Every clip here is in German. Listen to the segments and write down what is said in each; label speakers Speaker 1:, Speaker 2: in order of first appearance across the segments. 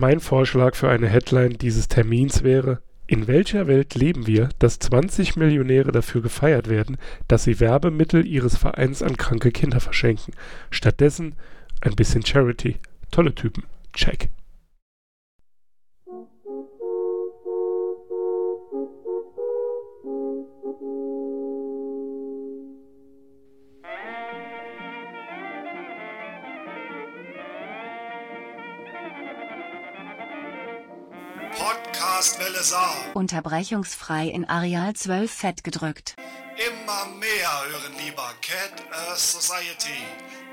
Speaker 1: Mein Vorschlag für eine Headline dieses Termins wäre, in welcher Welt leben wir, dass 20 Millionäre dafür gefeiert werden, dass sie Werbemittel ihres Vereins an kranke Kinder verschenken? Stattdessen ein bisschen Charity. Tolle Typen. Check.
Speaker 2: Saar.
Speaker 3: Unterbrechungsfrei in Areal 12 fett gedrückt.
Speaker 2: Immer mehr hören lieber Cat Earth Society.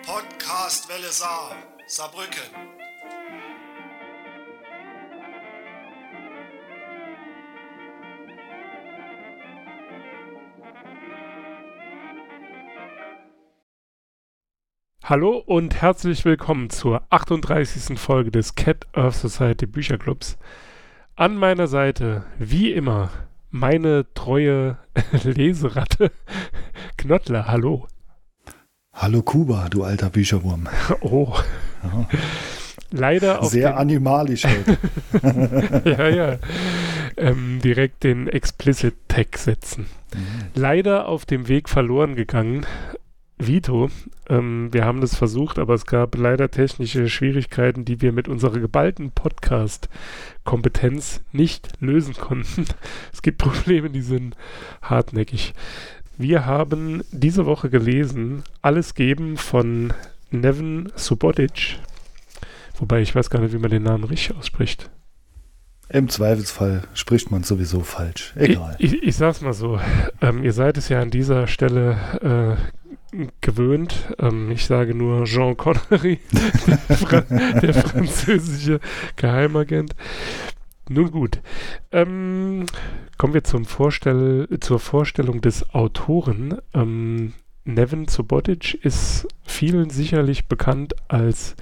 Speaker 2: Podcastwelle Saar. Saarbrücken.
Speaker 1: Hallo und herzlich willkommen zur 38. Folge des Cat Earth Society Bücherclubs. An meiner Seite, wie immer, meine treue Leseratte Knottler. Hallo.
Speaker 4: Hallo Kuba, du alter Bücherwurm.
Speaker 1: Oh.
Speaker 4: Ja.
Speaker 1: Leider auf
Speaker 4: Sehr animalisch heute.
Speaker 1: ja, ja. Ähm, direkt den Explicit Tag setzen. Leider auf dem Weg verloren gegangen. Vito, ähm, wir haben das versucht, aber es gab leider technische Schwierigkeiten, die wir mit unserer geballten Podcast-Kompetenz nicht lösen konnten. Es gibt Probleme, die sind hartnäckig. Wir haben diese Woche gelesen Alles geben von Nevin Subotic. Wobei ich weiß gar nicht, wie man den Namen richtig ausspricht.
Speaker 4: Im Zweifelsfall spricht man sowieso falsch. Egal.
Speaker 1: Ich, ich, ich sag's mal so. Ähm, ihr seid es ja an dieser Stelle äh, gewöhnt. Ähm, ich sage nur Jean Connery, der, Fra der französische Geheimagent. Nun gut. Ähm, kommen wir zum Vorstell zur Vorstellung des Autoren. Ähm, Nevin Subotic ist vielen sicherlich bekannt als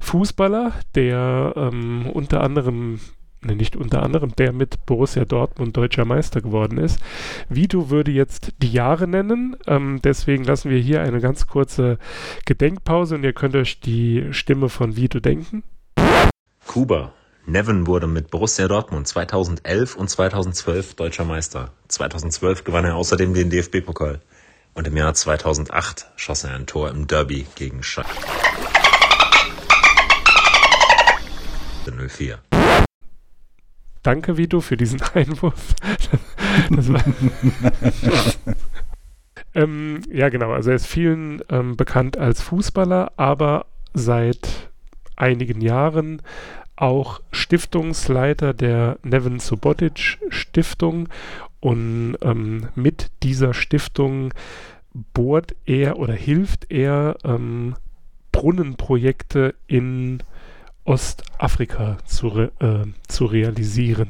Speaker 1: Fußballer, der ähm, unter anderem nicht unter anderem, der mit Borussia Dortmund deutscher Meister geworden ist. Vito würde jetzt die Jahre nennen, ähm, deswegen lassen wir hier eine ganz kurze Gedenkpause und ihr könnt euch die Stimme von Vito denken.
Speaker 5: Kuba. Nevin wurde mit Borussia Dortmund 2011 und 2012 deutscher Meister. 2012 gewann er außerdem den DFB-Pokal. Und im Jahr 2008 schoss er ein Tor im Derby gegen Schalke 04.
Speaker 1: Danke, Vito, für diesen Einwurf. Das war ähm, ja, genau. Also er ist vielen ähm, bekannt als Fußballer, aber seit einigen Jahren auch Stiftungsleiter der Nevin Subotic Stiftung und ähm, mit dieser Stiftung bohrt er oder hilft er ähm, Brunnenprojekte in Ostafrika zu, re äh, zu realisieren.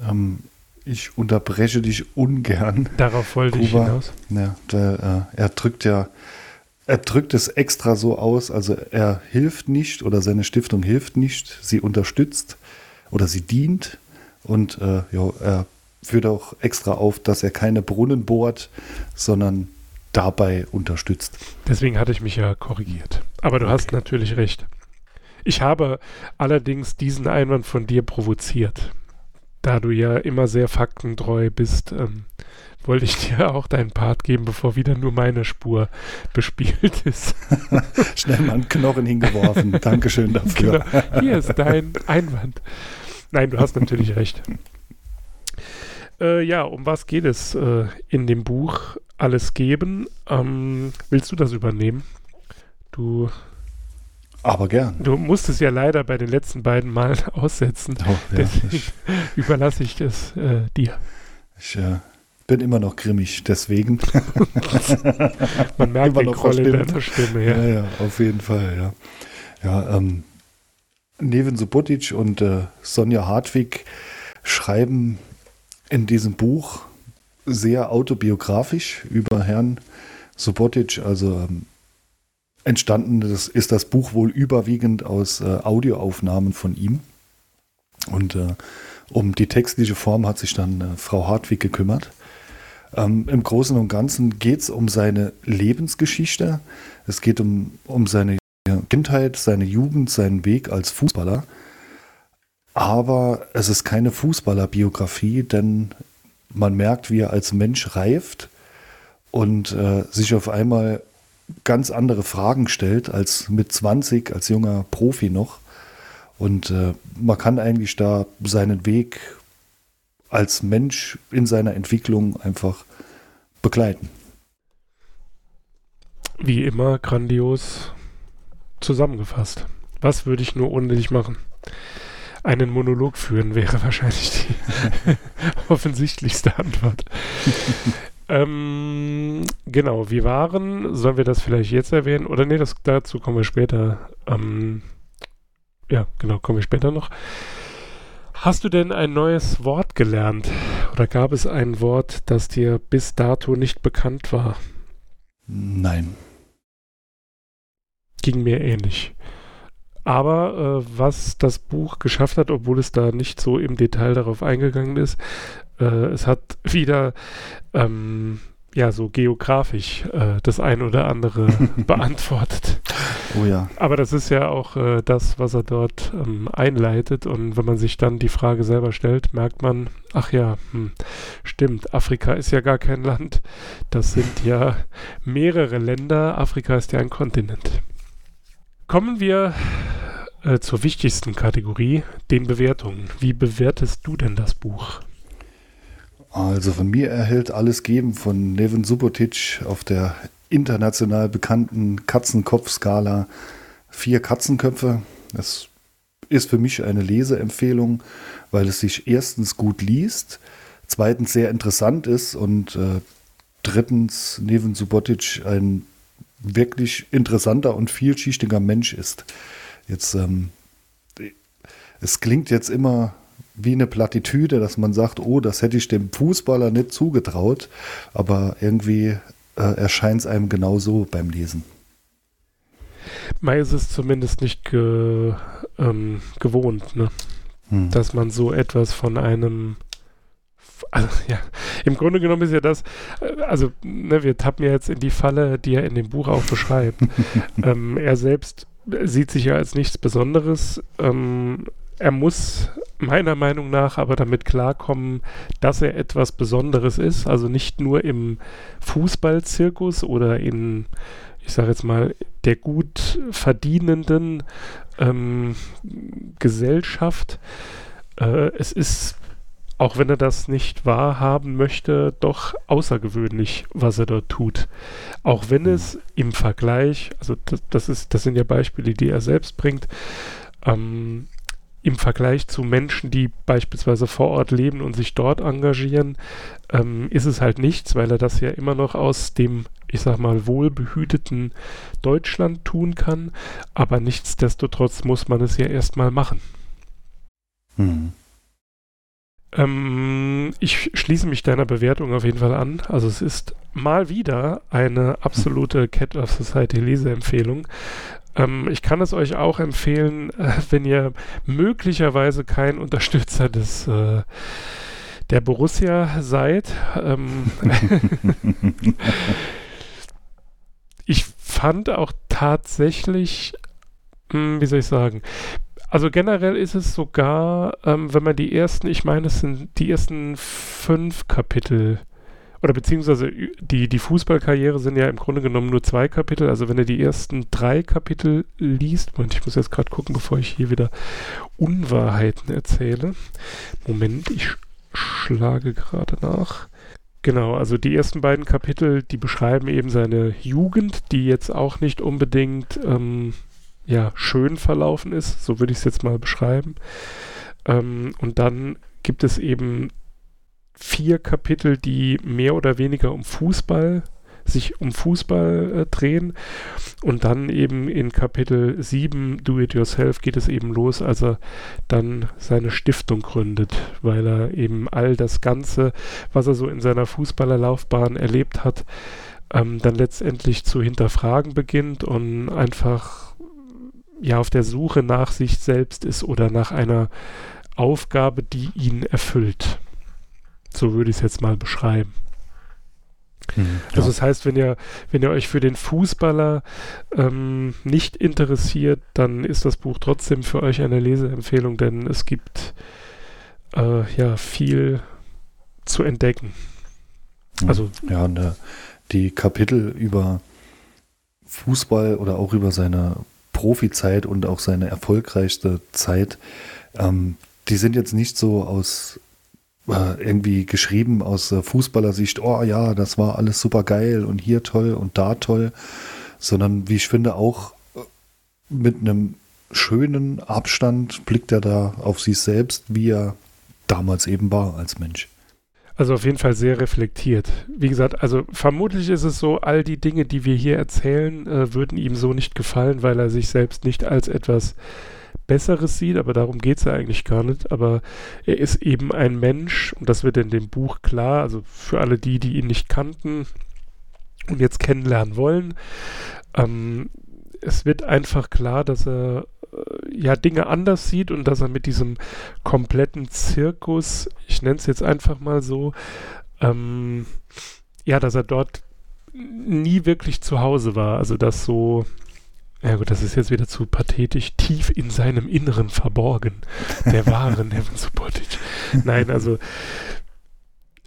Speaker 4: Ähm, ich unterbreche dich ungern.
Speaker 1: Darauf wollte ich
Speaker 4: Kuba.
Speaker 1: hinaus.
Speaker 4: Ja, der, äh, er drückt ja, er drückt es extra so aus, also er hilft nicht oder seine Stiftung hilft nicht, sie unterstützt oder sie dient und äh, ja, er führt auch extra auf, dass er keine Brunnen bohrt, sondern dabei unterstützt.
Speaker 1: Deswegen hatte ich mich ja korrigiert. Aber du hast natürlich recht. Ich habe allerdings diesen Einwand von dir provoziert. Da du ja immer sehr faktentreu bist, ähm, wollte ich dir auch deinen Part geben, bevor wieder nur meine Spur bespielt ist.
Speaker 4: Schnell mal einen Knochen hingeworfen. Dankeschön dafür.
Speaker 1: Genau. Hier ist dein Einwand. Nein, du hast natürlich recht. Äh, ja, um was geht es äh, in dem Buch Alles geben? Ähm, willst du das übernehmen? Du,
Speaker 4: Aber gern.
Speaker 1: du musstest ja leider bei den letzten beiden Malen aussetzen.
Speaker 4: Oh, ja, ich
Speaker 1: überlasse ich das äh, dir.
Speaker 4: ich äh, bin immer noch grimmig, deswegen.
Speaker 1: Man merkt
Speaker 4: Immer
Speaker 1: den
Speaker 4: noch
Speaker 1: Groll in deiner Stimme.
Speaker 4: Ja,
Speaker 1: Ja.
Speaker 4: ja, auf jeden Fall, ja. Ja, ähm, Nevin Subotic und äh, Sonja Hartwig schreiben in diesem Buch sehr autobiografisch über Herrn Subotic. Also ähm, entstanden das, ist das Buch wohl überwiegend aus äh, Audioaufnahmen von ihm. Und äh, um die textliche Form hat sich dann äh, Frau Hartwig gekümmert. Ähm, Im Großen und Ganzen geht es um seine Lebensgeschichte. Es geht um, um seine Kindheit, seine Jugend, seinen Weg als Fußballer. Aber es ist keine Fußballerbiografie, denn man merkt, wie er als Mensch reift und äh, sich auf einmal ganz andere Fragen stellt als mit 20, als junger Profi noch. Und äh, man kann eigentlich da seinen Weg als Mensch in seiner Entwicklung einfach begleiten.
Speaker 1: Wie immer grandios zusammengefasst. Was würde ich nur ohne dich machen? Einen Monolog führen wäre wahrscheinlich die offensichtlichste Antwort. ähm, genau, wir waren, sollen wir das vielleicht jetzt erwähnen? Oder nee, das, dazu kommen wir später. Ähm, ja, genau, kommen wir später noch. Hast du denn ein neues Wort gelernt? Oder gab es ein Wort, das dir bis dato nicht bekannt war?
Speaker 4: Nein.
Speaker 1: Ging mir ähnlich. Aber äh, was das Buch geschafft hat, obwohl es da nicht so im Detail darauf eingegangen ist, äh, es hat wieder ähm, ja so geografisch äh, das ein oder andere beantwortet.
Speaker 4: Oh ja.
Speaker 1: Aber das ist ja auch äh, das, was er dort ähm, einleitet. Und wenn man sich dann die Frage selber stellt, merkt man, ach ja, hm, stimmt, Afrika ist ja gar kein Land. Das sind ja mehrere Länder. Afrika ist ja ein Kontinent. Kommen wir äh, zur wichtigsten Kategorie, den Bewertungen. Wie bewertest du denn das Buch?
Speaker 4: Also von mir erhält alles geben von Neven Subotic auf der international bekannten Katzenkopf-Skala vier Katzenköpfe. Das ist für mich eine Leseempfehlung, weil es sich erstens gut liest, zweitens sehr interessant ist und äh, drittens Neven Subotic ein wirklich interessanter und vielschichtiger Mensch ist. Jetzt, ähm, es klingt jetzt immer wie eine Plattitüde, dass man sagt, oh, das hätte ich dem Fußballer nicht zugetraut, aber irgendwie äh, erscheint es einem genau so beim Lesen.
Speaker 1: Mai ist es zumindest nicht ge, ähm, gewohnt, ne? Hm. dass man so etwas von einem also, ja, im Grunde genommen ist ja das, äh, also ne, wir tappen ja jetzt in die Falle, die er in dem Buch auch beschreibt. ähm, er selbst sieht sich ja als nichts Besonderes. Ähm, er muss meiner Meinung nach aber damit klarkommen, dass er etwas Besonderes ist. Also nicht nur im Fußballzirkus oder in, ich sage jetzt mal, der gut verdienenden ähm, Gesellschaft. Äh, es ist auch wenn er das nicht wahrhaben möchte, doch außergewöhnlich, was er dort tut. Auch wenn es im Vergleich, also das, das ist, das sind ja Beispiele, die er selbst bringt, ähm, im Vergleich zu Menschen, die beispielsweise vor Ort leben und sich dort engagieren, ähm, ist es halt nichts, weil er das ja immer noch aus dem, ich sag mal, wohlbehüteten Deutschland tun kann. Aber nichtsdestotrotz muss man es ja erstmal machen. Mhm. Ähm, ich schließe mich deiner Bewertung auf jeden Fall an. Also es ist mal wieder eine absolute Cat of Society Leseempfehlung. Ähm, ich kann es euch auch empfehlen, äh, wenn ihr möglicherweise kein Unterstützer des äh, der Borussia seid. Ähm, ich fand auch tatsächlich, mh, hm, wie soll ich sagen, also generell ist es sogar, ähm, wenn man die ersten, ich meine, es sind die ersten fünf Kapitel oder beziehungsweise die, die Fußballkarriere sind ja im Grunde genommen nur zwei Kapitel. Also wenn er die ersten drei Kapitel liest, Moment, ich muss jetzt gerade gucken, bevor ich hier wieder Unwahrheiten erzähle. Moment, ich schlage gerade nach. Genau, also die ersten beiden Kapitel, die beschreiben eben seine Jugend, die jetzt auch nicht unbedingt ähm, ja, schön verlaufen ist, so würde ich es jetzt mal beschreiben. Ähm, und dann gibt es eben vier Kapitel, die mehr oder weniger um Fußball sich um Fußball äh, drehen. Und dann eben in Kapitel 7 Do It Yourself geht es eben los, als er dann seine Stiftung gründet, weil er eben all das Ganze, was er so in seiner Fußballerlaufbahn erlebt hat, ähm, dann letztendlich zu hinterfragen beginnt und einfach ja auf der Suche nach sich selbst ist oder nach einer Aufgabe, die ihn erfüllt. So würde ich es jetzt mal beschreiben.
Speaker 4: Mhm,
Speaker 1: Also das heißt, wenn ihr, wenn ihr euch für den Fußballer ähm, nicht interessiert, dann ist das Buch trotzdem für euch eine Leseempfehlung, denn es gibt äh, ja viel zu entdecken. Also
Speaker 4: Ja, und, äh, die Kapitel über Fußball oder auch über seine Profizeit und auch seine erfolgreichste Zeit, ähm, die sind jetzt nicht so aus äh, irgendwie geschrieben aus äh, Fußballersicht, oh ja, das war alles super geil und hier toll und da toll, sondern wie ich finde auch äh, mit einem schönen Abstand blickt er da auf sich selbst, wie er damals eben war als Mensch.
Speaker 1: Also auf jeden Fall sehr reflektiert. Wie gesagt, also vermutlich ist es so, all die Dinge, die wir hier erzählen, äh, würden ihm so nicht gefallen, weil er sich selbst nicht als etwas Besseres sieht, aber darum geht es ja eigentlich gar nicht. Aber er ist eben ein Mensch und das wird in dem Buch klar, also für alle die, die ihn nicht kannten und jetzt kennenlernen wollen. Ähm, es wird einfach klar, dass er äh, ja Dinge anders sieht und dass er mit diesem kompletten Zirkus, ich nenne es jetzt einfach mal so, ähm, ja, dass er dort nie wirklich zu Hause war. Also dass so, ja gut, das ist jetzt wieder zu pathetisch, tief in seinem Inneren verborgen. Der wahre Nevin Subotic. Nein, also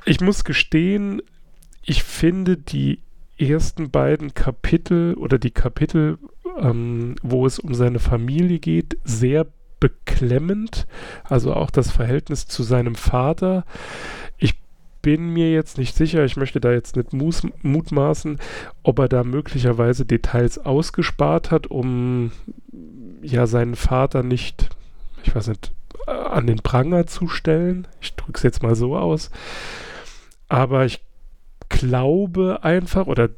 Speaker 1: ich muss gestehen, ich finde die ersten beiden Kapitel oder die Kapitel, ähm, wo es um seine Familie geht, sehr beklemmend. Also auch das Verhältnis zu seinem Vater. Ich bin mir jetzt nicht sicher, ich möchte da jetzt nicht mutmaßen, ob er da möglicherweise Details ausgespart hat, um ja seinen Vater nicht, ich weiß nicht, äh, an den Pranger zu stellen. Ich drücke es jetzt mal so aus. Aber ich glaube einfach, oder äh,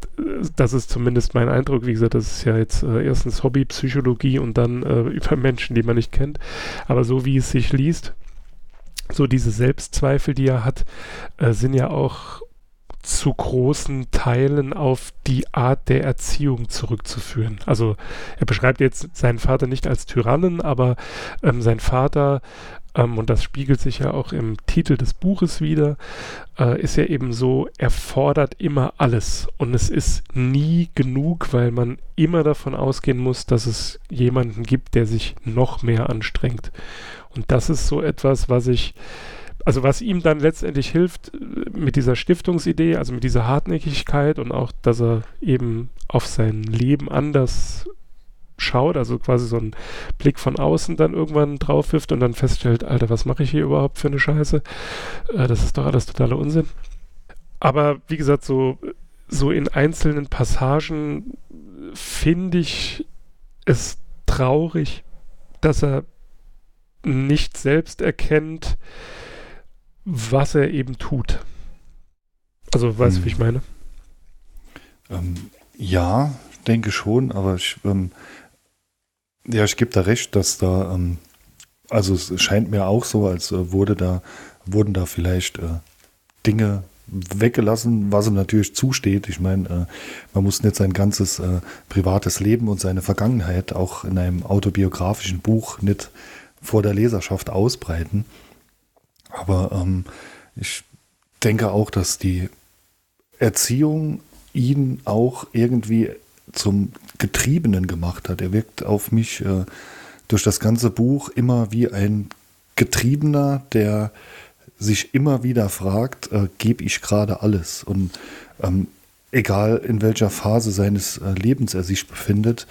Speaker 1: das ist zumindest mein Eindruck, wie gesagt, das ist ja jetzt äh, erstens Hobbypsychologie und dann äh, über Menschen, die man nicht kennt, aber so wie es sich liest, so diese Selbstzweifel, die er hat, äh, sind ja auch zu großen Teilen auf die Art der Erziehung zurückzuführen. Also er beschreibt jetzt seinen Vater nicht als Tyrannen, aber ähm, sein Vater, ähm, und das spiegelt sich ja auch im Titel des Buches wieder, äh, ist ja eben so, er fordert immer alles und es ist nie genug, weil man immer davon ausgehen muss, dass es jemanden gibt, der sich noch mehr anstrengt. Und das ist so etwas, was ich also was ihm dann letztendlich hilft äh, mit dieser Stiftungsidee, also mit dieser Hartnäckigkeit und auch, dass er eben auf sein Leben anders schaut, also quasi so einen Blick von außen dann irgendwann drauf wirft und dann feststellt, Alter, was mache ich hier überhaupt für eine Scheiße? Äh, das ist doch alles totaler Unsinn. Aber wie gesagt, so, so in einzelnen Passagen finde ich es traurig, dass er nicht selbst erkennt, was er eben tut. Also, weißt du,
Speaker 4: Hm.
Speaker 1: wie ich meine?
Speaker 4: Ähm, ja, denke schon, aber ich, ähm, ja, ich gebe da recht, dass da, ähm, also es scheint mir auch so, als äh, wurde da, wurden da vielleicht äh, Dinge weggelassen, was ihm natürlich zusteht. Ich meine, äh, man muss nicht sein ganzes äh, privates Leben und seine Vergangenheit auch in einem autobiografischen Buch nicht vor der Leserschaft ausbreiten. Aber ähm, ich denke auch, dass die Erziehung ihn auch irgendwie zum Getriebenen gemacht hat. Er wirkt auf mich äh, durch das ganze Buch immer wie ein Getriebener, der sich immer wieder fragt, äh, gebe ich gerade alles? Und ähm, egal in welcher Phase seines äh, Lebens er sich befindet,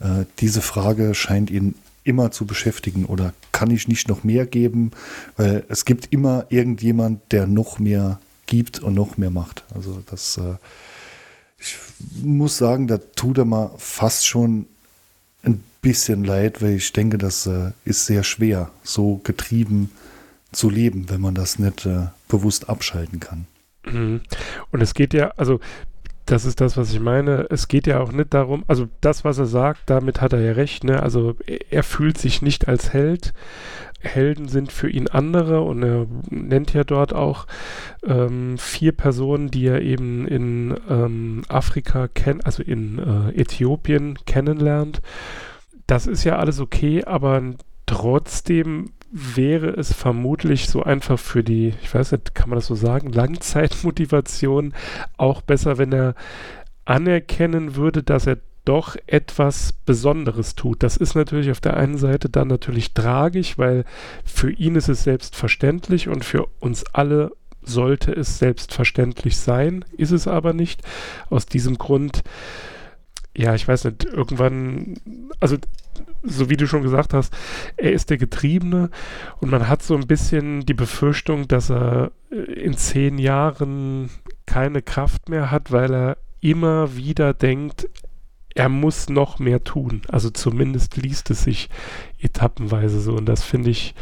Speaker 4: äh, diese Frage scheint ihn immer zu beschäftigen oder kann ich nicht noch mehr geben? Weil es gibt immer irgendjemand, der noch mehr gibt und noch mehr macht. Also das, äh, ich muss sagen, da tut er mal fast schon ein bisschen leid, weil ich denke, das äh, ist sehr schwer, so getrieben zu leben, wenn man das nicht äh, bewusst abschalten kann.
Speaker 1: Mhm. Und es geht ja, also das ist das, was ich meine. Es geht ja auch nicht darum, also das, was er sagt, damit hat er ja recht, ne? Also er, fühlt sich nicht als Held. Helden sind für ihn andere und er nennt ja dort auch ähm, vier Personen, die er eben in ähm, Afrika kennt, also in äh, Äthiopien kennenlernt. Das ist ja alles okay, aber trotzdem wäre es vermutlich so einfach für die, ich weiß nicht, kann man das so sagen, Langzeitmotivation auch besser, wenn er anerkennen würde, dass er doch etwas Besonderes tut. Das ist natürlich auf der einen Seite dann natürlich tragisch, weil für ihn ist es selbstverständlich und für uns alle sollte es selbstverständlich sein, ist es aber nicht. Aus diesem Grund, ja, ich weiß nicht, irgendwann, also so wie du schon gesagt hast, er ist der Getriebene und man hat so ein bisschen die Befürchtung, dass er in zehn Jahren keine Kraft mehr hat, weil er immer wieder denkt, er muss noch mehr tun. Also zumindest liest es sich etappenweise so und das finde ich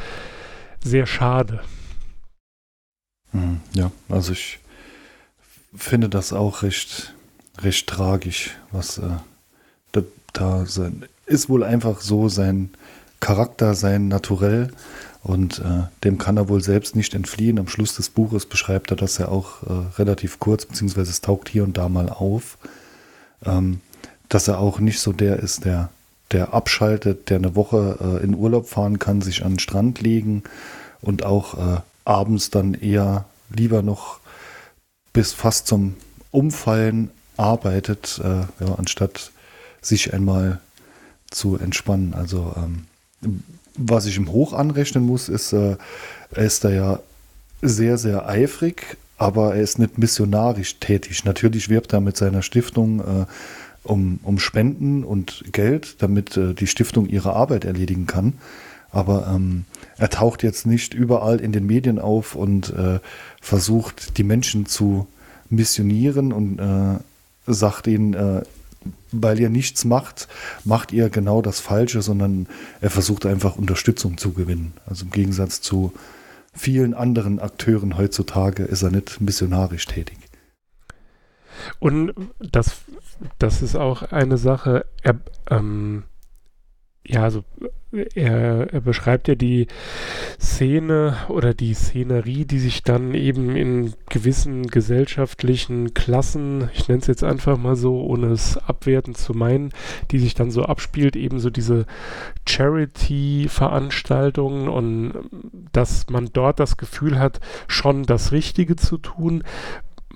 Speaker 1: sehr schade.
Speaker 4: Hm, ja, also ich finde das auch recht, recht tragisch, was äh, da, da sein, ist wohl einfach so sein Charakter, sein Naturell und äh, dem kann er wohl selbst nicht entfliehen. Am Schluss des Buches beschreibt er das ja auch äh, relativ kurz, beziehungsweise es taucht hier und da mal auf, ähm, dass er auch nicht so der ist, der, der abschaltet, der eine Woche äh, in Urlaub fahren kann, sich an den Strand legen und auch äh, abends dann eher lieber noch bis fast zum Umfallen arbeitet, äh, ja, anstatt sich einmal zu entspannen. Also ähm, was ich ihm hoch anrechnen muss, ist, äh, er ist da ja sehr, sehr eifrig, aber er ist nicht missionarisch tätig. Natürlich wirbt er mit seiner Stiftung äh, um, um Spenden und Geld, damit äh, die Stiftung ihre Arbeit erledigen kann. Aber ähm, er taucht jetzt nicht überall in den Medien auf und äh, versucht, die Menschen zu missionieren und äh, sagt ihnen, äh, weil ihr nichts macht, macht ihr genau das Falsche, sondern er versucht einfach Unterstützung zu gewinnen. Also im Gegensatz zu vielen anderen Akteuren heutzutage ist er nicht missionarisch tätig.
Speaker 1: Und das, das ist auch eine Sache, er, ähm, ja, also er, er, beschreibt ja die Szene oder die Szenerie, die sich dann eben in gewissen gesellschaftlichen Klassen, ich nenne es jetzt einfach mal so, ohne es abwertend zu meinen, die sich dann so abspielt, eben so diese Charity-Veranstaltungen und dass man dort das Gefühl hat, schon das Richtige zu tun,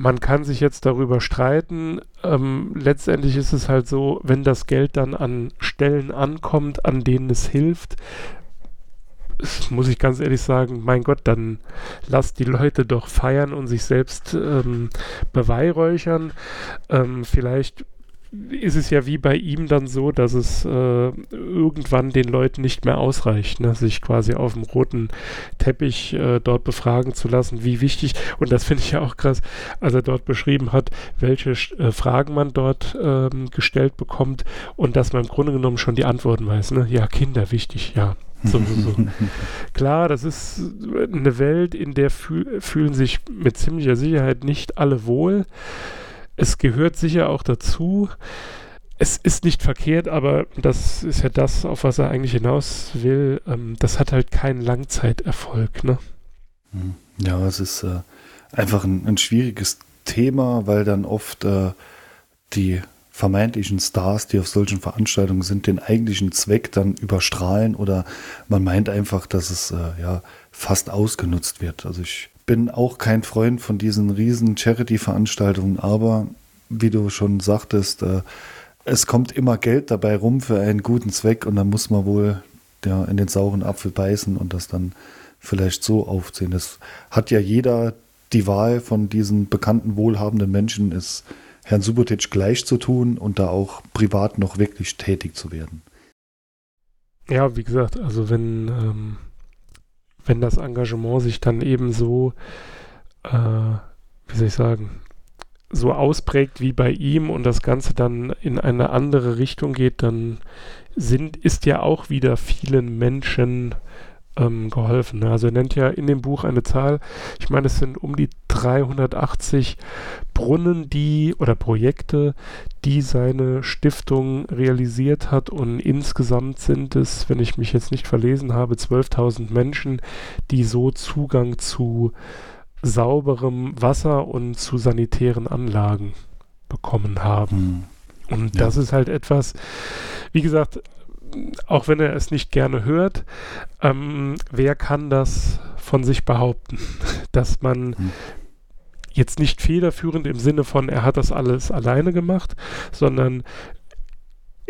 Speaker 1: man kann sich jetzt darüber streiten. Ähm, letztendlich ist es halt so, wenn das Geld dann an Stellen ankommt, an denen es hilft, muss ich ganz ehrlich sagen, mein Gott, dann lasst die Leute doch feiern und sich selbst ähm, beweihräuchern. Ähm, vielleicht ist es ja wie bei ihm dann so, dass es äh, irgendwann den Leuten nicht mehr ausreicht, ne? sich quasi auf dem roten Teppich äh, dort befragen zu lassen, wie wichtig, und das finde ich ja auch krass, als er dort beschrieben hat, welche äh, Fragen man dort ähm, gestellt bekommt und dass man im Grunde genommen schon die Antworten weiß. Ne? Ja, Kinder wichtig, ja. So, so, so. Klar, das ist eine Welt, in der fühl fühlen sich mit ziemlicher Sicherheit nicht alle wohl es gehört sicher auch dazu. Es ist nicht verkehrt, aber das ist ja das, auf was er eigentlich hinaus will. Ähm, das hat halt keinen Langzeiterfolg, ne?
Speaker 4: Hm. Ja, es ist äh, einfach ein, ein, schwieriges Thema, weil dann oft äh, die vermeintlichen Stars, die auf solchen Veranstaltungen sind, den eigentlichen Zweck dann überstrahlen oder man meint einfach, dass es äh, ja fast ausgenutzt wird. Also ich bin auch kein Freund von diesen riesen Charity-Veranstaltungen, aber wie du schon sagtest, äh, es kommt immer Geld dabei rum für einen guten Zweck und dann muss man wohl ja, in den sauren Apfel beißen und das dann vielleicht so aufziehen. Das hat ja jeder die Wahl von diesen bekannten wohlhabenden Menschen, ist Herrn Subotic gleich zu tun und da auch privat noch wirklich tätig zu werden.
Speaker 1: Ja, wie gesagt, also wenn ähm, wenn das Engagement sich dann eben so, äh, wie soll ich sagen, so ausprägt wie bei ihm und das Ganze dann in eine andere Richtung geht, dann sind, ist ja auch wieder vielen Menschen ähm, geholfen. Ne? Also er nennt ja in dem Buch eine Zahl, ich meine, es sind um die 380 Brunnen, die oder Projekte, die seine Stiftung realisiert hat und insgesamt sind es, wenn ich mich jetzt nicht verlesen habe, 12.000 Menschen, die so Zugang zu sauberem Wasser und zu sanitären Anlagen bekommen haben. Mhm. Und ja. das ist halt etwas, wie gesagt, auch wenn er es nicht gerne hört, ähm, wer kann das von sich behaupten, dass man hm. jetzt nicht federführend im Sinne von, er hat das alles alleine gemacht, sondern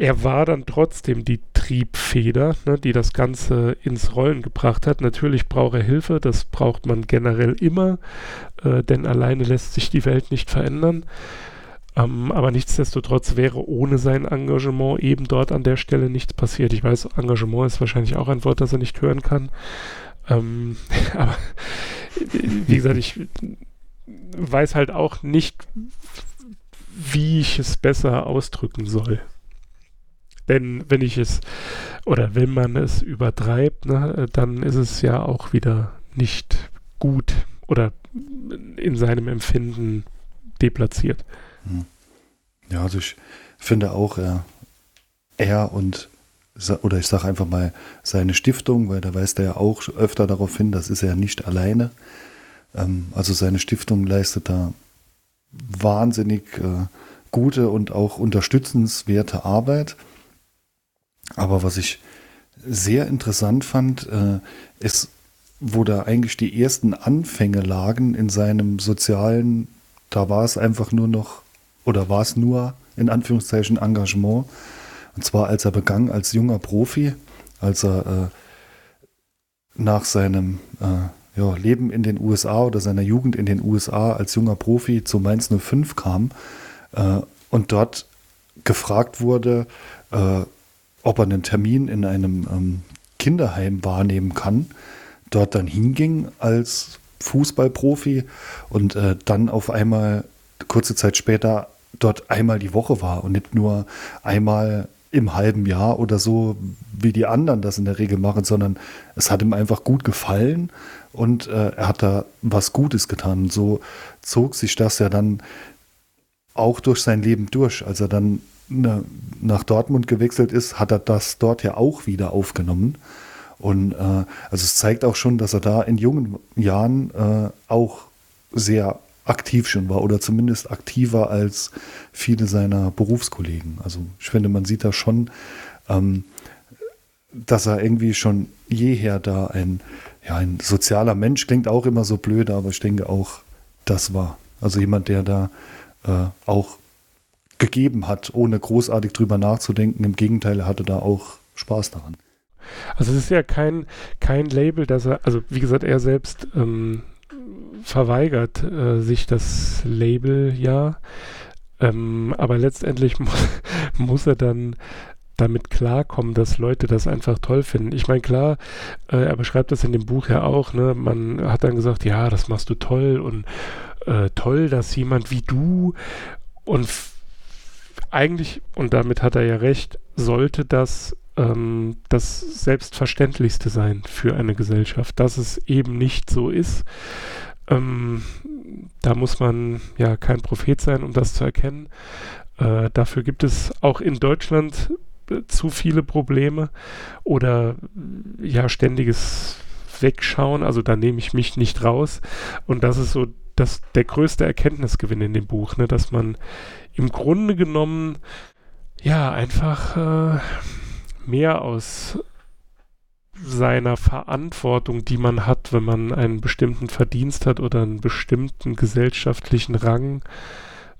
Speaker 1: er war dann trotzdem die Triebfeder, ne, die das Ganze ins Rollen gebracht hat. Natürlich braucht er Hilfe, das braucht man generell immer, äh, denn alleine lässt sich die Welt nicht verändern. Ähm, aber nichtsdestotrotz wäre ohne sein Engagement eben dort an der Stelle nichts passiert. Ich weiß, Engagement ist wahrscheinlich auch ein Wort, das er nicht hören kann. Ähm, aber wie gesagt, ich weiß halt auch nicht, wie ich es besser ausdrücken soll. Denn wenn ich es oder wenn man es übertreibt, ne, dann ist es ja auch wieder nicht gut oder in seinem Empfinden deplatziert.
Speaker 4: Ja, also ich finde auch, er, er und oder ich sage einfach mal seine Stiftung, weil da weist er ja auch öfter darauf hin, das ist er nicht alleine. Ähm, also seine Stiftung leistet da wahnsinnig äh, gute und auch unterstützenswerte Arbeit. Aber was ich sehr interessant fand, äh, ist, wo da eigentlich die ersten Anfänge lagen in seinem sozialen, da war es einfach nur noch, oder war es nur in Anführungszeichen Engagement. Und zwar als er begann als junger Profi, als er äh, nach seinem äh, ja, Leben in den USA oder seiner Jugend in den USA als junger Profi zu Mainz 05 kam äh, und dort gefragt wurde, äh, ob er einen Termin in einem ähm, Kinderheim wahrnehmen kann, dort dann hinging als Fußballprofi und äh, dann auf einmal kurze Zeit später dort einmal die Woche war und nicht nur einmal im halben Jahr oder so, wie die anderen das in der Regel machen, sondern es hat ihm einfach gut gefallen und äh, er hat da was Gutes getan. Und so zog sich das ja dann auch durch sein Leben durch, als er dann ne, nach Dortmund gewechselt ist, hat er das dort ja auch wieder aufgenommen. Und äh, also es zeigt auch schon, dass er da in jungen Jahren äh, auch sehr aktiv schon war oder zumindest aktiver als viele seiner Berufskollegen. Also ich finde, man sieht da schon, ähm, dass er irgendwie schon jeher da ein, ja, ein sozialer Mensch klingt auch immer so blöd, aber ich denke auch, das war. Also jemand, der da äh, auch gegeben hat, ohne großartig drüber nachzudenken. Im Gegenteil, er hatte da auch Spaß daran.
Speaker 1: Also es ist ja kein, kein Label, dass er, also wie gesagt, er selbst ähm, verweigert äh, sich das Label ja, ähm, aber letztendlich mu muss er dann damit klarkommen, dass Leute das einfach toll finden. Ich meine, klar, äh, er beschreibt das in dem Buch ja auch, ne? Man hat dann gesagt, ja, das machst du toll und äh, toll, dass jemand wie du und eigentlich, und damit hat er ja recht, sollte das ähm, das Selbstverständlichste sein für eine Gesellschaft, dass es eben nicht so ist. Ähm, da muss man ja kein Prophet sein, um das zu erkennen. Äh, dafür gibt es auch in Deutschland äh, zu viele Probleme oder ja ständiges Wegschauen. Also da nehme ich mich nicht raus. Und das ist so das, der größte Erkenntnisgewinn in dem Buch, ne, dass man im Grunde genommen ja einfach äh, mehr aus seiner Verantwortung, die man hat, wenn man einen bestimmten Verdienst hat oder einen bestimmten gesellschaftlichen Rang,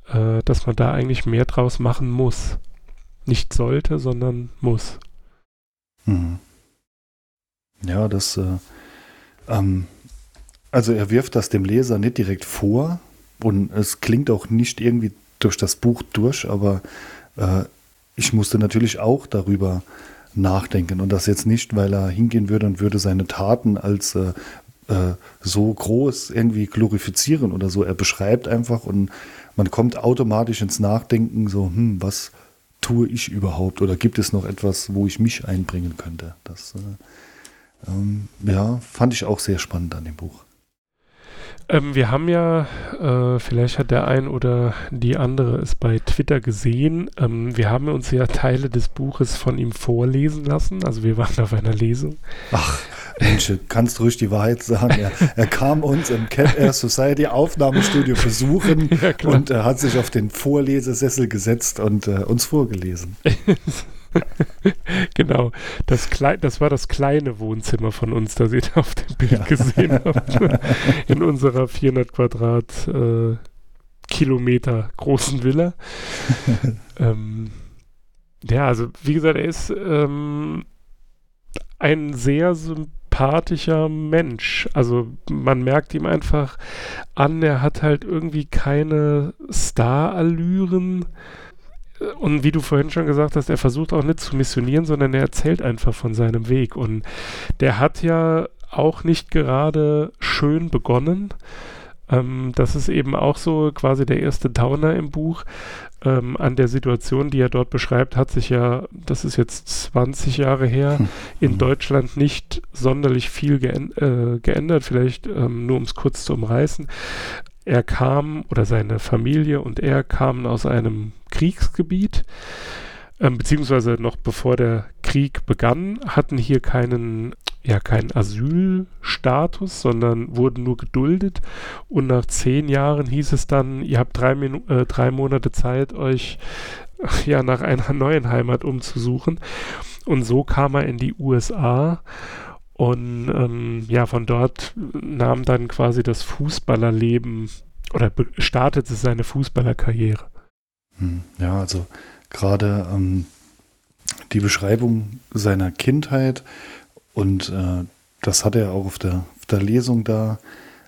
Speaker 1: äh, dass man da eigentlich mehr draus machen muss. Nicht sollte, sondern muss.
Speaker 4: Mhm. Ja, das, äh, ähm, also er wirft das dem Leser nicht direkt vor und es klingt auch nicht irgendwie durch das Buch durch, aber äh, ich musste natürlich auch darüber nachdenken. Und das jetzt nicht, weil er hingehen würde und würde seine Taten als äh, äh, so groß irgendwie glorifizieren oder so. Er beschreibt einfach und man kommt automatisch ins Nachdenken, so, hm, was tue ich überhaupt? Oder gibt es noch etwas, wo ich mich einbringen könnte? Das äh, ähm, ja, fand ich auch sehr spannend an dem Buch.
Speaker 1: Ähm, wir haben ja, äh, vielleicht hat der ein oder die andere es bei Twitter gesehen, ähm, wir haben uns ja Teile des Buches von ihm vorlesen lassen. Also wir waren auf einer Lesung.
Speaker 4: Ach, Mensch, kannst du ruhig die Wahrheit sagen. Er, er kam uns im Cat Air Society Aufnahmestudio besuchen ja, und er hat sich auf den Vorlesesessel gesetzt und äh, uns vorgelesen.
Speaker 1: genau. Das, Klei das war das kleine Wohnzimmer von uns, das ihr auf dem Bild
Speaker 4: Ja.
Speaker 1: gesehen habt. In unserer 400 Quadrat äh, Kilometer großen Villa. ähm, ja, also wie gesagt, er ist ähm, ein sehr sympathischer Mensch. Also man merkt ihm einfach an, er hat halt irgendwie keine Star-Allüren. Und wie du vorhin schon gesagt hast, er versucht auch nicht zu missionieren, sondern er erzählt einfach von seinem Weg. Und der hat ja auch nicht gerade schön begonnen. Ähm, das ist eben auch so quasi der erste Downer im Buch. Ähm, an der Situation, die er dort beschreibt, hat sich ja, das ist jetzt 20 Jahre her, in Deutschland nicht sonderlich viel geän äh, geändert. Vielleicht ähm, nur um es kurz zu umreißen. Er kam oder seine Familie und er kamen aus einem Kriegsgebiet, ähm, beziehungsweise noch bevor der Krieg begann, hatten hier keinen, ja, keinen Asylstatus, sondern wurden nur geduldet. Und nach zehn Jahren hieß es dann, ihr habt drei, Minu äh, drei Monate Zeit, euch ja, nach einer neuen Heimat umzusuchen. Und so kam er in die USA. Und ähm, ja, von dort nahm dann quasi das Fußballerleben oder startete seine Fußballerkarriere.
Speaker 4: Hm, Ja, also gerade ähm, die Beschreibung seiner Kindheit und äh, das hat er auch auf der, auf der Lesung da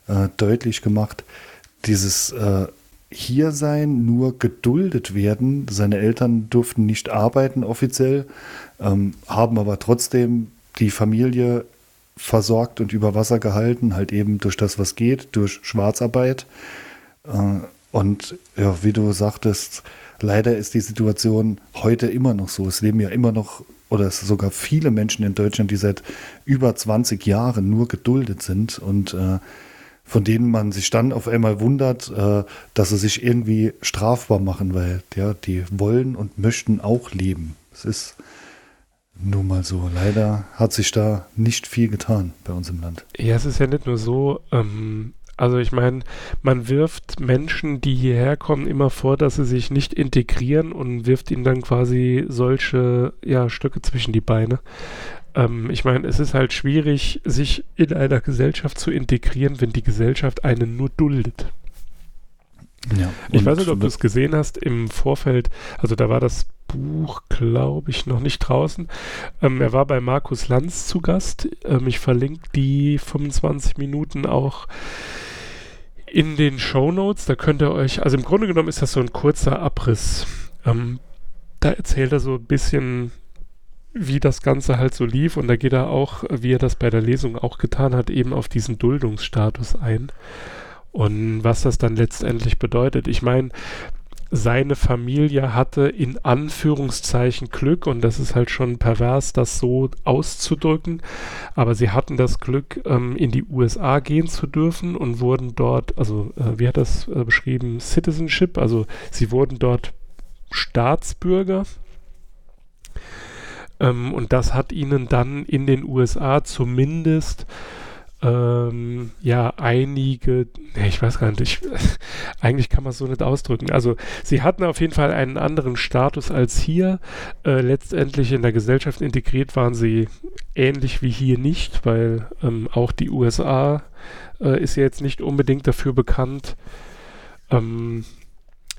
Speaker 4: äh, deutlich gemacht. Dieses äh, Hiersein, nur geduldet werden. Seine Eltern durften nicht arbeiten offiziell, ähm, haben aber trotzdem die Familie versorgt und über Wasser gehalten, halt eben durch das, was geht, durch Schwarzarbeit. Äh, und ja, wie du sagtest, leider ist die Situation heute immer noch so. Es leben ja immer noch, oder es sogar viele Menschen in Deutschland, die seit über 20 Jahren nur geduldet sind und äh, von denen man sich dann auf einmal wundert, äh, dass sie sich irgendwie strafbar machen, weil ja, die wollen und möchten auch leben. Es ist nun mal so. Leider hat sich da nicht viel getan bei uns im Land.
Speaker 1: Ja, es ist ja nicht nur so, ähm, also ich meine, man wirft Menschen, die hierher kommen, immer vor, dass sie sich nicht integrieren und wirft ihnen dann quasi solche ja, Stöcke zwischen die Beine. Ähm, ich meine, es ist halt schwierig, sich in einer Gesellschaft zu integrieren, wenn die Gesellschaft einen nur duldet.
Speaker 4: Ja,
Speaker 1: Ich weiß nicht, ob du es gesehen hast im Vorfeld. Also da war das Buch, glaube ich, noch nicht draußen. Ähm, er war bei Markus Lanz zu Gast. Ähm, ich verlinke die 25 Minuten auch in den Show Notes. Da könnt ihr euch, also im Grunde genommen ist das so ein kurzer Abriss. Ähm, da erzählt er so ein bisschen, wie das Ganze halt so lief. Und da geht er auch, wie er das bei der Lesung auch getan hat, eben auf diesen Duldungsstatus ein. Und was das dann letztendlich bedeutet. Ich meine, seine Familie hatte in Anführungszeichen Glück und das ist halt schon pervers, das so auszudrücken. Aber sie hatten das Glück, ähm, in die USA gehen zu dürfen und wurden dort, also äh, wie hat das äh, beschrieben, Citizenship, also sie wurden dort Staatsbürger. Ähm, und das hat ihnen dann in den USA zumindest ähm, ja, einige, nee, ich weiß gar nicht, ich, eigentlich kann man es so nicht ausdrücken. Also sie hatten auf jeden Fall einen anderen Status als hier. Äh, letztendlich in der Gesellschaft integriert waren sie ähnlich wie hier nicht, weil ähm, auch die USA äh, ist ja jetzt nicht unbedingt dafür bekannt, ähm,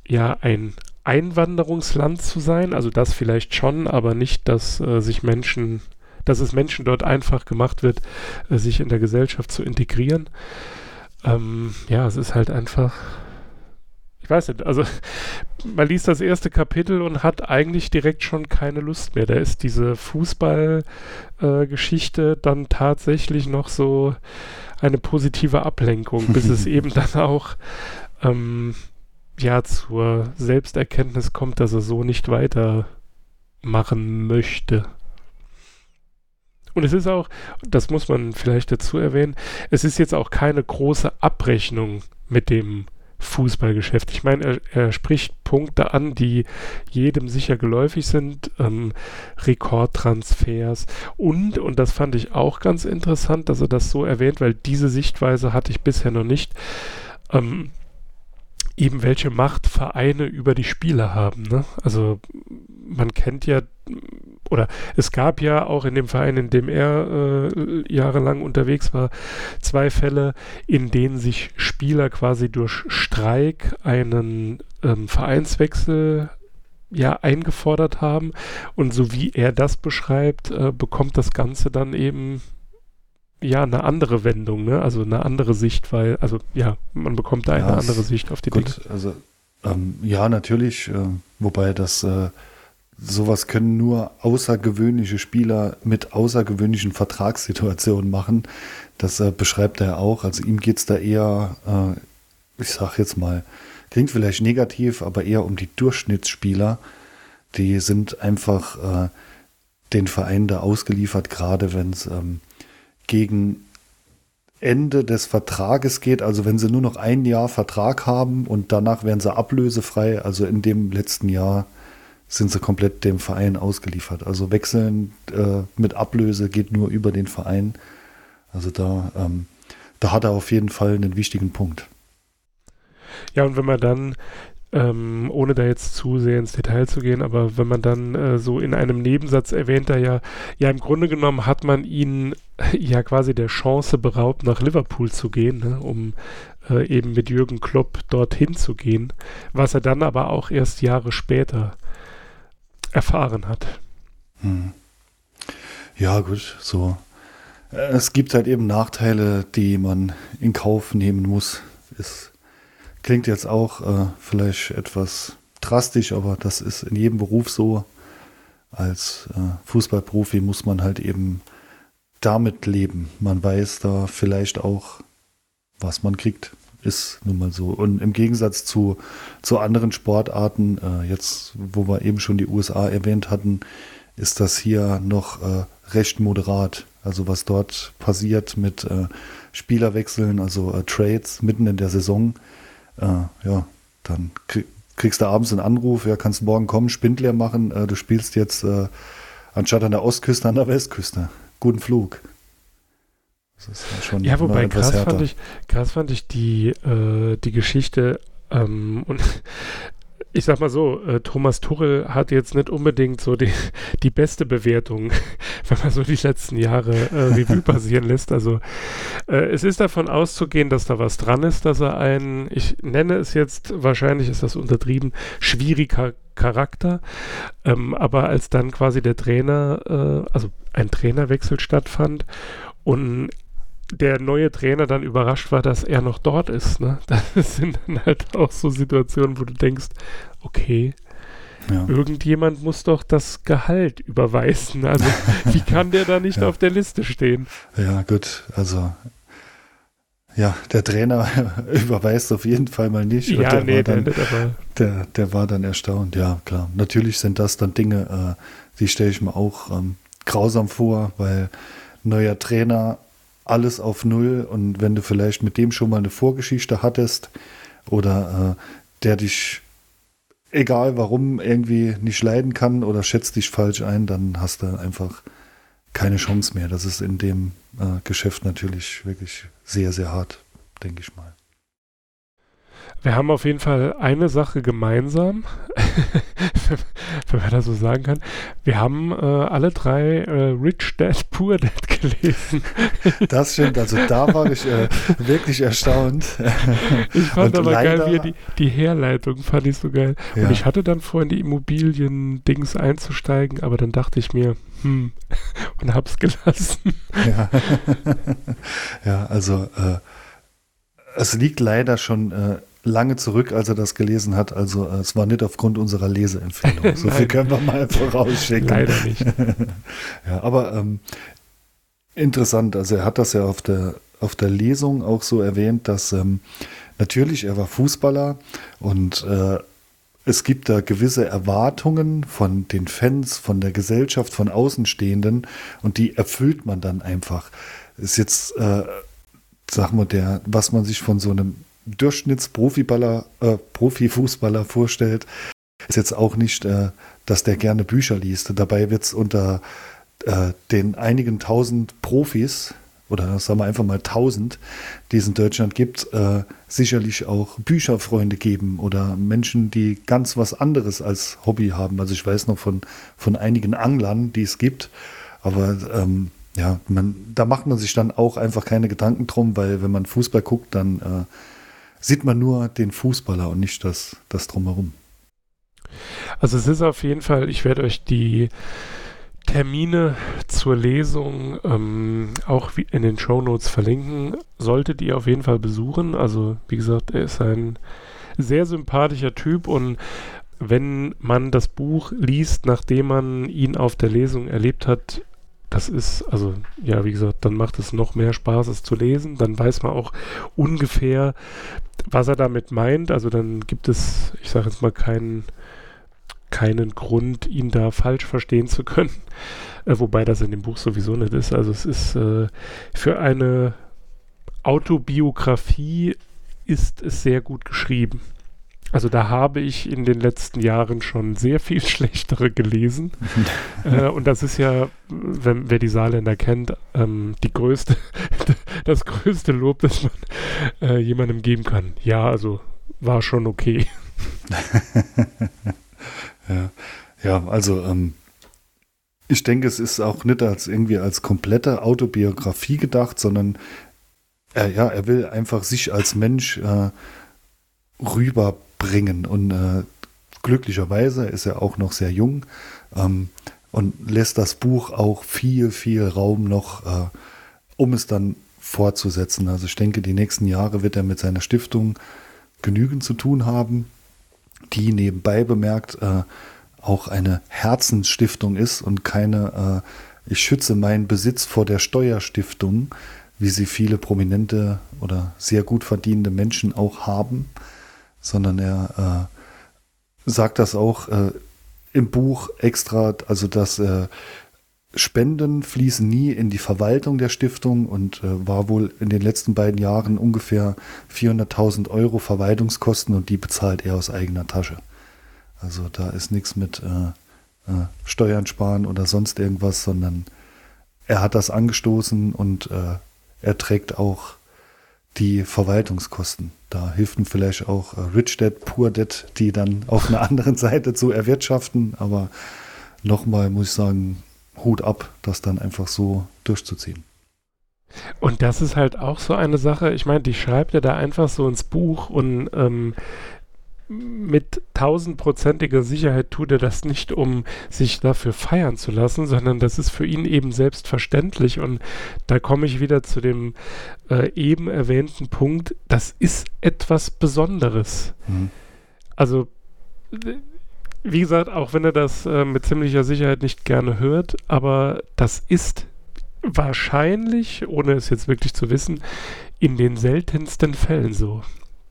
Speaker 1: ja, ein Einwanderungsland zu sein. Also das vielleicht schon, aber nicht, dass äh, sich Menschen dass es Menschen dort einfach gemacht wird, äh, sich in der Gesellschaft zu integrieren. Ähm, ja, es ist halt einfach, ich weiß nicht, also man liest das erste Kapitel und hat eigentlich direkt schon keine Lust mehr. Da ist diese Fußballgeschichte äh, dann tatsächlich noch so eine positive Ablenkung, bis es eben dann auch ähm, ja zur Selbsterkenntnis kommt, dass er so nicht weitermachen möchte. Und es ist auch, das muss man vielleicht dazu erwähnen, es ist jetzt auch keine große Abrechnung mit dem Fußballgeschäft. Ich meine, er, er spricht Punkte an, die jedem sicher geläufig sind, ähm, Rekordtransfers und, und das fand ich auch ganz interessant, dass er das so erwähnt, weil diese Sichtweise hatte ich bisher noch nicht, ähm, eben welche Macht Vereine über die Spieler haben. Ne? Also man kennt ja oder es gab ja auch in dem Verein, in dem er äh, jahrelang unterwegs war, zwei Fälle, in denen sich Spieler quasi durch Streik einen ähm, Vereinswechsel ja eingefordert haben und so wie er das beschreibt, äh, bekommt das Ganze dann eben ja eine andere Wendung, ne? Also eine andere Sicht, weil also ja, man bekommt da eine
Speaker 4: Ja,
Speaker 1: andere Sicht auf die
Speaker 4: Gut,
Speaker 1: Dinge.
Speaker 4: also ähm, ja, natürlich, äh, wobei das äh, sowas können nur außergewöhnliche Spieler mit außergewöhnlichen Vertragssituationen machen. Das äh, beschreibt er auch. Also ihm geht es da eher, äh, ich sag jetzt mal, klingt vielleicht negativ, aber eher um die Durchschnittsspieler. Die sind einfach äh, den Verein da ausgeliefert, gerade wenn es ähm, gegen Ende des Vertrages geht, also wenn sie nur noch ein Jahr Vertrag haben und danach werden sie ablösefrei, also in dem letzten Jahr sind sie komplett dem Verein ausgeliefert. Also wechseln äh, mit Ablöse geht nur über den Verein. Also da, ähm, da hat er auf jeden Fall einen wichtigen Punkt.
Speaker 1: Ja, und wenn man dann, ähm, ohne da jetzt zu sehr ins Detail zu gehen, aber wenn man dann äh, so in einem Nebensatz erwähnt, er ja, ja, im Grunde genommen hat man ihn ja quasi der Chance beraubt, nach Liverpool zu gehen, ne, um äh, eben mit Jürgen Klopp dorthin zu gehen, was er dann aber auch erst Jahre später erfahren hat.
Speaker 4: Hm. Ja, gut, so. Es gibt halt eben Nachteile, die man in Kauf nehmen muss. Es klingt jetzt auch äh, vielleicht etwas drastisch, aber das ist in jedem Beruf so. Als äh, Fußballprofi muss man halt eben damit leben. Man weiß da vielleicht auch, was man kriegt. Ist nun mal so. Und im Gegensatz zu, zu anderen Sportarten, äh, jetzt, wo wir eben schon die USA erwähnt hatten, ist das hier noch äh, recht moderat. Also was dort passiert mit äh, Spielerwechseln, also äh, Trades mitten in der Saison, äh, ja, dann krie- kriegst du abends einen Anruf, ja, kannst morgen kommen, Spind leer machen, äh, du spielst jetzt anstatt an der Ostküste an der Westküste. Guten Flug. Ja
Speaker 1: wobei krass
Speaker 4: härter.
Speaker 1: fand ich, krass fand ich die, äh, die Geschichte ähm, und ich sag mal so, äh, Thomas Tuchel hat jetzt nicht unbedingt so die, die beste Bewertung, wenn man so die letzten Jahre äh, Revue passieren lässt. Also äh, es ist davon auszugehen, dass da was dran ist, dass er ein, ich nenne es jetzt, wahrscheinlich ist das untertrieben, schwieriger Charakter, ähm, aber als dann quasi der Trainer, äh, also ein Trainerwechsel stattfand und der neue Trainer dann überrascht war, dass er noch dort ist. Ne? Das sind dann halt auch so Situationen, wo du denkst, okay,
Speaker 4: Ja.
Speaker 1: irgendjemand muss doch das Gehalt überweisen. Also wie kann der da nicht
Speaker 4: Ja.
Speaker 1: auf der Liste stehen?
Speaker 4: Ja, gut, also ja, der Trainer überweist auf jeden Fall mal nicht.
Speaker 1: ja,
Speaker 4: der,
Speaker 1: nee,
Speaker 4: war dann,
Speaker 1: der,
Speaker 4: der, der war dann erstaunt. Ja, klar. Natürlich sind das dann Dinge, äh, die stelle ich mir auch ähm, grausam vor, weil neuer Trainer alles auf Null und wenn du vielleicht mit dem schon mal eine Vorgeschichte hattest oder äh, der dich egal warum irgendwie nicht leiden kann oder schätzt dich falsch ein, dann hast du einfach keine Chance mehr. Das ist in dem äh, Geschäft natürlich wirklich sehr, sehr hart, denke ich mal.
Speaker 1: Wir haben auf jeden Fall eine Sache gemeinsam, wenn man das so sagen kann. Wir haben äh, alle drei äh, Rich Dad Poor Dad gelesen.
Speaker 4: Das stimmt, also da war ich äh, wirklich erstaunt.
Speaker 1: Ich fand
Speaker 4: Und
Speaker 1: aber geil,
Speaker 4: leider-
Speaker 1: er die, die Herleitung fand ich so geil.
Speaker 4: Ja.
Speaker 1: Und ich hatte dann vor, in die Immobilien-Dings einzusteigen, aber dann dachte ich mir, hm, und hab's gelassen.
Speaker 4: Ja, ja also äh, es liegt leider schon äh, lange zurück, als er das gelesen hat. Also äh, es war nicht aufgrund unserer Leseempfehlung. So viel können wir mal vorausschicken.
Speaker 1: Leider nicht.
Speaker 4: Ja, aber ähm, interessant, also er hat das ja auf der, auf der Lesung auch so erwähnt, dass ähm, natürlich er war Fußballer und äh, es gibt da gewisse Erwartungen von den Fans, von der Gesellschaft, von Außenstehenden und die erfüllt man dann einfach. Ist jetzt, äh, sag mal, der, was man sich von so einem Durchschnittsprofiballer, äh, Profifußballer vorstellt, ist jetzt auch nicht, äh, dass der gerne Bücher liest. Dabei wird es unter äh, den einigen tausend Profis oder sagen wir einfach mal 1000, die es in Deutschland gibt, äh, sicherlich auch Bücherfreunde geben oder Menschen, die ganz was anderes als Hobby haben. Also ich weiß noch von, von einigen Anglern, die es gibt, aber ähm, ja, man, da macht man sich dann auch einfach keine Gedanken drum, weil wenn man Fußball guckt, dann äh, sieht man nur den Fußballer und nicht das, das drumherum.
Speaker 1: Also es ist auf jeden Fall, ich werde euch die Termine zur Lesung ähm, auch in den Show Notes verlinken. Solltet ihr auf jeden Fall besuchen. Also wie gesagt, er ist ein sehr sympathischer Typ und wenn man das Buch liest, nachdem man ihn auf der Lesung erlebt hat, das ist, also ja, wie gesagt, dann macht es noch mehr Spaß, es zu lesen. Dann weiß man auch ungefähr, was er damit meint. Also dann gibt es, ich sage jetzt mal, keinen keinen Grund, ihn da falsch verstehen zu können. Äh, wobei das in dem Buch sowieso nicht ist. Also es ist äh, für eine Autobiografie ist es sehr gut geschrieben. Also da habe ich in den letzten Jahren schon sehr viel schlechtere gelesen. äh, und das ist ja, wenn, wer die Saarländer kennt, ähm, die größte, das größte Lob, das man äh, jemandem geben kann. Ja, also war schon okay.
Speaker 4: ja. ja, also ähm, ich denke, es ist auch nicht als irgendwie als komplette Autobiografie gedacht, sondern äh, ja, er will einfach sich als Mensch äh, rüber bringen. Und äh, glücklicherweise ist er auch noch sehr jung ähm, und lässt das Buch auch viel, viel Raum noch, äh, um es dann fortzusetzen. Also ich denke, die nächsten Jahre wird er mit seiner Stiftung genügend zu tun haben, die nebenbei bemerkt äh, auch eine Herzensstiftung ist und keine, äh, ich schütze meinen Besitz vor der Steuerstiftung, wie sie viele prominente oder sehr gut verdienende Menschen auch haben sondern er äh, sagt das auch äh, im Buch extra, also dass äh, Spenden fließen nie in die Verwaltung der Stiftung und äh, war wohl in den letzten beiden Jahren ungefähr 400.000 Euro Verwaltungskosten und die bezahlt er aus eigener Tasche. Also da ist nichts mit äh, äh, Steuern sparen oder sonst irgendwas, sondern er hat das angestoßen und er trägt auch die Verwaltungskosten. Da hilft ihm vielleicht auch äh, Rich Dad, Poor Dad, die dann auf einer anderen Seite zu erwirtschaften. Aber nochmal muss ich sagen, Hut ab, das dann einfach so durchzuziehen.
Speaker 1: Und das ist halt auch so eine Sache, ich meine, die schreibt er da einfach so ins Buch und ähm, mit tausendprozentiger Sicherheit tut er das nicht, um sich dafür feiern zu lassen, sondern das ist für ihn eben selbstverständlich. Und da komme ich wieder zu dem äh, eben erwähnten Punkt, das ist etwas Besonderes. Mhm. Also, wie gesagt, auch wenn er das äh, mit ziemlicher Sicherheit nicht gerne hört, aber das ist wahrscheinlich, ohne es jetzt wirklich zu wissen, in den seltensten Fällen so.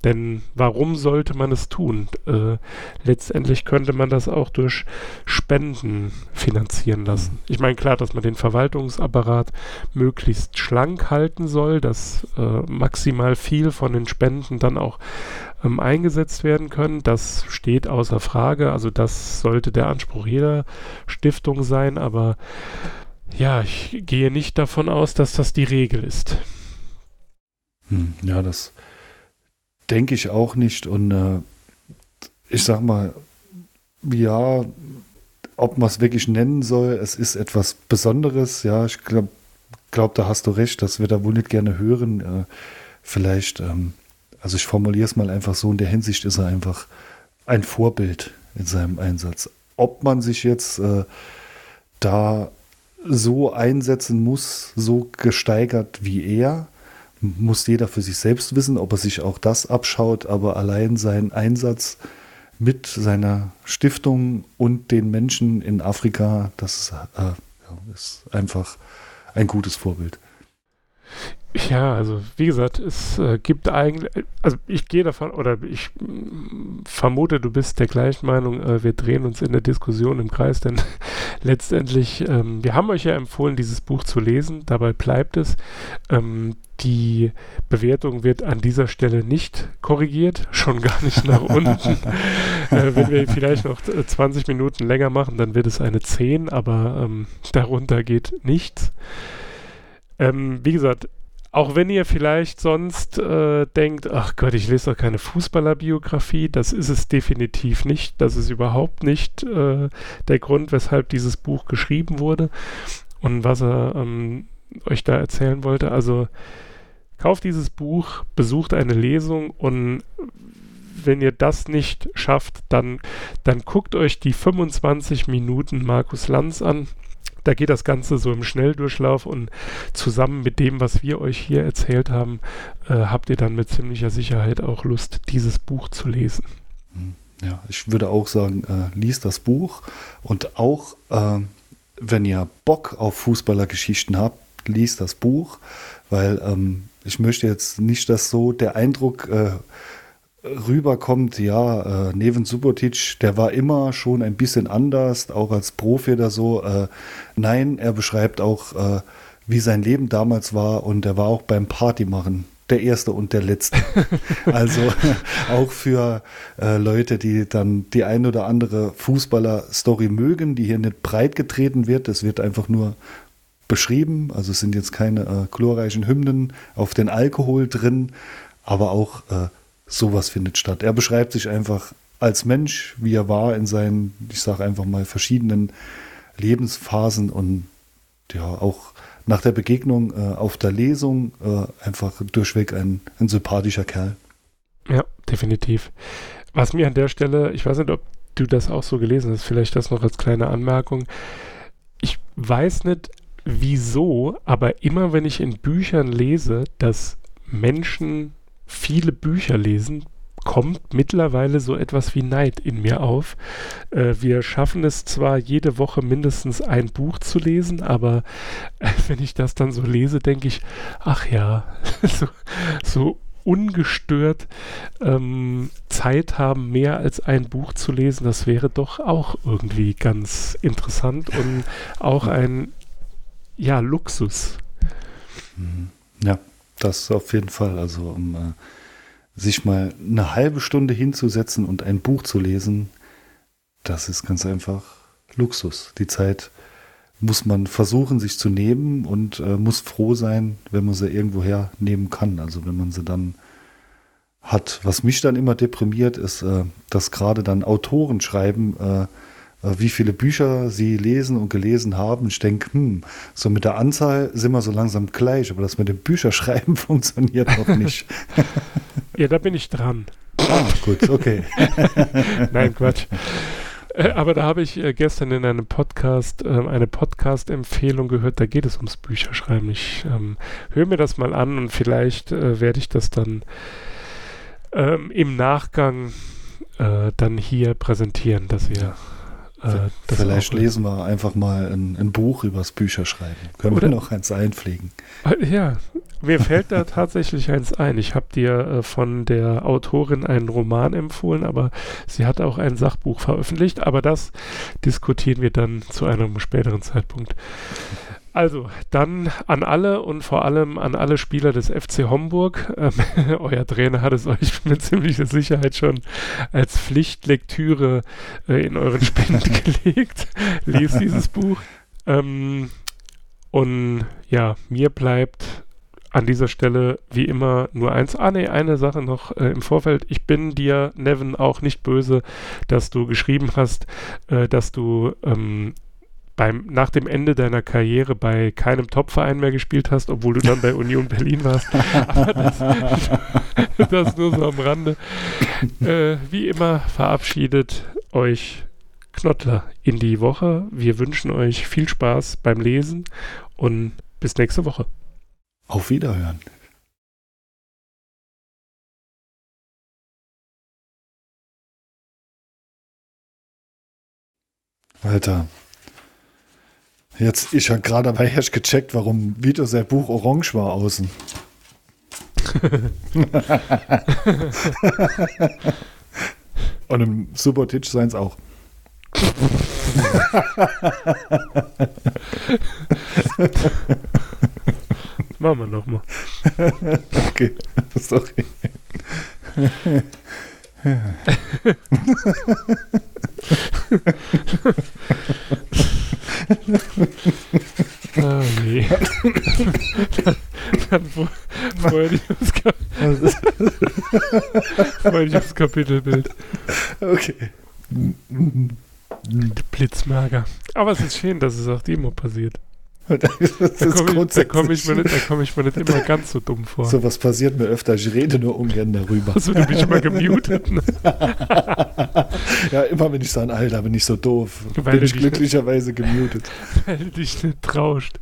Speaker 1: Denn warum sollte man es tun? Äh, letztendlich könnte man das auch durch Spenden finanzieren lassen. Ich meine, klar, dass man den Verwaltungsapparat möglichst schlank halten soll, dass äh, maximal viel von den Spenden dann auch ähm, eingesetzt werden können, das steht außer Frage. Also das sollte der Anspruch jeder Stiftung sein, aber ja, ich gehe nicht davon aus, dass das die Regel ist.
Speaker 4: Hm, ja, das denke ich auch nicht. Und äh, ich sag mal, ja, ob man es wirklich nennen soll, es ist etwas Besonderes. Ja, ich glaube, glaub, da hast du recht, das wird er wohl nicht gerne hören. Äh, vielleicht, ähm, also ich formuliere es mal einfach so, in der Hinsicht ist er einfach ein Vorbild in seinem Einsatz. Ob man sich jetzt äh, da so einsetzen muss, so gesteigert wie er, muss jeder für sich selbst wissen, ob er sich auch das abschaut, aber allein sein Einsatz mit seiner Stiftung und den Menschen in Afrika, das äh, ist einfach ein gutes Vorbild.
Speaker 1: Ja, also wie gesagt, es äh, gibt eigentlich, also ich gehe davon, oder ich mm, vermute, du bist der gleichen Meinung, äh, wir drehen uns in der Diskussion im Kreis, denn letztendlich, ähm, wir haben euch ja empfohlen, dieses Buch zu lesen, dabei bleibt es. Ähm, die Bewertung wird an dieser Stelle nicht korrigiert, schon gar nicht nach unten. äh, wenn wir vielleicht noch 20 äh, Minuten länger machen, dann wird es eine 10, aber ähm, darunter geht nichts. Ähm, wie gesagt, auch wenn ihr vielleicht sonst äh, denkt, ach Gott, ich lese doch keine Fußballerbiografie, das ist es definitiv nicht. Das ist überhaupt nicht äh, der Grund, weshalb dieses Buch geschrieben wurde und was er ähm, euch da erzählen wollte. Also kauft dieses Buch, besucht eine Lesung und wenn ihr das nicht schafft, dann, dann guckt euch die 25 Minuten Markus Lanz an. Da geht das Ganze so im Schnelldurchlauf und zusammen mit dem, was wir euch hier erzählt haben, äh, habt ihr dann mit ziemlicher Sicherheit auch Lust, dieses Buch zu lesen.
Speaker 4: Hm, ja, ich würde auch sagen, äh, liest das Buch und auch, äh, wenn ihr Bock auf Fußballergeschichten habt, liest das Buch, weil ähm, ich möchte jetzt nicht, dass so der Eindruck äh, rüberkommt, ja, äh, Neven Subotic, der war immer schon ein bisschen anders, auch als Profi oder so. Äh, nein, er beschreibt auch, äh, wie sein Leben damals war und er war auch beim Partymachen der erste und der letzte. also auch für äh, Leute, die dann die ein oder andere Fußballer-Story mögen, die hier nicht breit getreten wird. Es wird einfach nur beschrieben. Also es sind jetzt keine äh, glorreichen Hymnen auf den Alkohol drin, aber auch äh, sowas findet statt. Er beschreibt sich einfach als Mensch, wie er war in seinen, ich sage einfach mal, verschiedenen Lebensphasen und ja, auch nach der Begegnung äh, auf der Lesung äh, einfach durchweg ein, ein sympathischer Kerl.
Speaker 1: Ja, definitiv. Was mir an der Stelle, ich weiß nicht, ob du das auch so gelesen hast, vielleicht das noch als kleine Anmerkung. Ich weiß nicht, wieso, aber immer wenn ich in Büchern lese, dass Menschen viele Bücher lesen, kommt mittlerweile so etwas wie Neid in mir auf. Äh, wir schaffen es zwar jede Woche mindestens ein Buch zu lesen, aber äh, wenn ich das dann so lese, denke ich, ach ja, so, so ungestört ähm, Zeit haben, mehr als ein Buch zu lesen, das wäre doch auch irgendwie ganz interessant und auch ein ja, Luxus.
Speaker 4: Mhm. Ja, das auf jeden Fall. Also um äh, sich mal eine halbe Stunde hinzusetzen und ein Buch zu lesen, das ist ganz einfach Luxus. Die Zeit muss man versuchen, sich zu nehmen und äh, muss froh sein, wenn man sie irgendwoher nehmen kann. Also wenn man sie dann hat. Was mich dann immer deprimiert, ist, äh, dass gerade dann Autoren schreiben, äh, wie viele Bücher sie lesen und gelesen haben. Ich denke, hm, so mit der Anzahl sind wir so langsam gleich, aber das mit dem Bücherschreiben funktioniert noch nicht.
Speaker 1: ja, da bin ich dran.
Speaker 4: Ah, gut, okay.
Speaker 1: Nein, Quatsch. Äh, aber da habe ich äh, gestern in einem Podcast äh, eine Podcast-Empfehlung gehört, da geht es ums Bücherschreiben. Ich ähm, höre mir das mal an und vielleicht äh, werde ich das dann ähm, im Nachgang äh, dann hier präsentieren, dass ihr
Speaker 4: äh, Vielleicht lesen wir einfach mal ein, ein Buch übers Bücherschreiben. Können Oder wir noch eins einpflegen?
Speaker 1: Äh, ja, mir fällt da tatsächlich eins ein. Ich habe dir äh, von der Autorin einen Roman empfohlen, aber sie hat auch ein Sachbuch veröffentlicht. Aber das diskutieren wir dann zu einem späteren Zeitpunkt. Also, dann an alle und vor allem an alle Spieler des FC Homburg. Ähm, euer Trainer hat es euch mit ziemlicher Sicherheit schon als Pflichtlektüre äh, in euren Spind gelegt. Lest dieses Buch. Ähm, und ja, mir bleibt an dieser Stelle wie immer nur eins. Ah, nee, eine Sache noch äh, im Vorfeld. Ich bin dir, Nevin, auch nicht böse, dass du geschrieben hast, äh, dass du ähm, beim, nach dem Ende deiner Karriere bei keinem Topverein mehr gespielt hast, obwohl du dann bei Union Berlin warst. Aber das, das nur so am Rande. Äh, wie immer verabschiedet euch Knottler in die Woche. Wir wünschen euch viel Spaß beim Lesen und bis nächste Woche.
Speaker 4: Auf Wiederhören. Alter, Jetzt, ich habe gerade dabei erst gecheckt, warum Vito sein Buch orange war außen. Und im Subotic seins auch.
Speaker 1: Machen wir nochmal.
Speaker 4: Okay, sorry. oh,
Speaker 1: Nee. dann, dann freu dich aufs, Ka freu dich aufs Kapitelbild.
Speaker 4: okay.
Speaker 1: Blitzmerker. Aber es ist schön, dass es auch Demo passiert.
Speaker 4: Das
Speaker 1: Da komme ich, da komm ich, mir nicht- da komm ich mir nicht immer ganz so dumm vor.
Speaker 4: So was passiert mir öfter. Ich rede nur ungern darüber.
Speaker 1: Hast du mich immer gemutet? Ne?
Speaker 4: Ja, immer wenn ich sage, Alter, bin ich so doof,
Speaker 1: Weil
Speaker 4: bin ich glücklicherweise gemutet.
Speaker 1: Weil du dich nicht traust.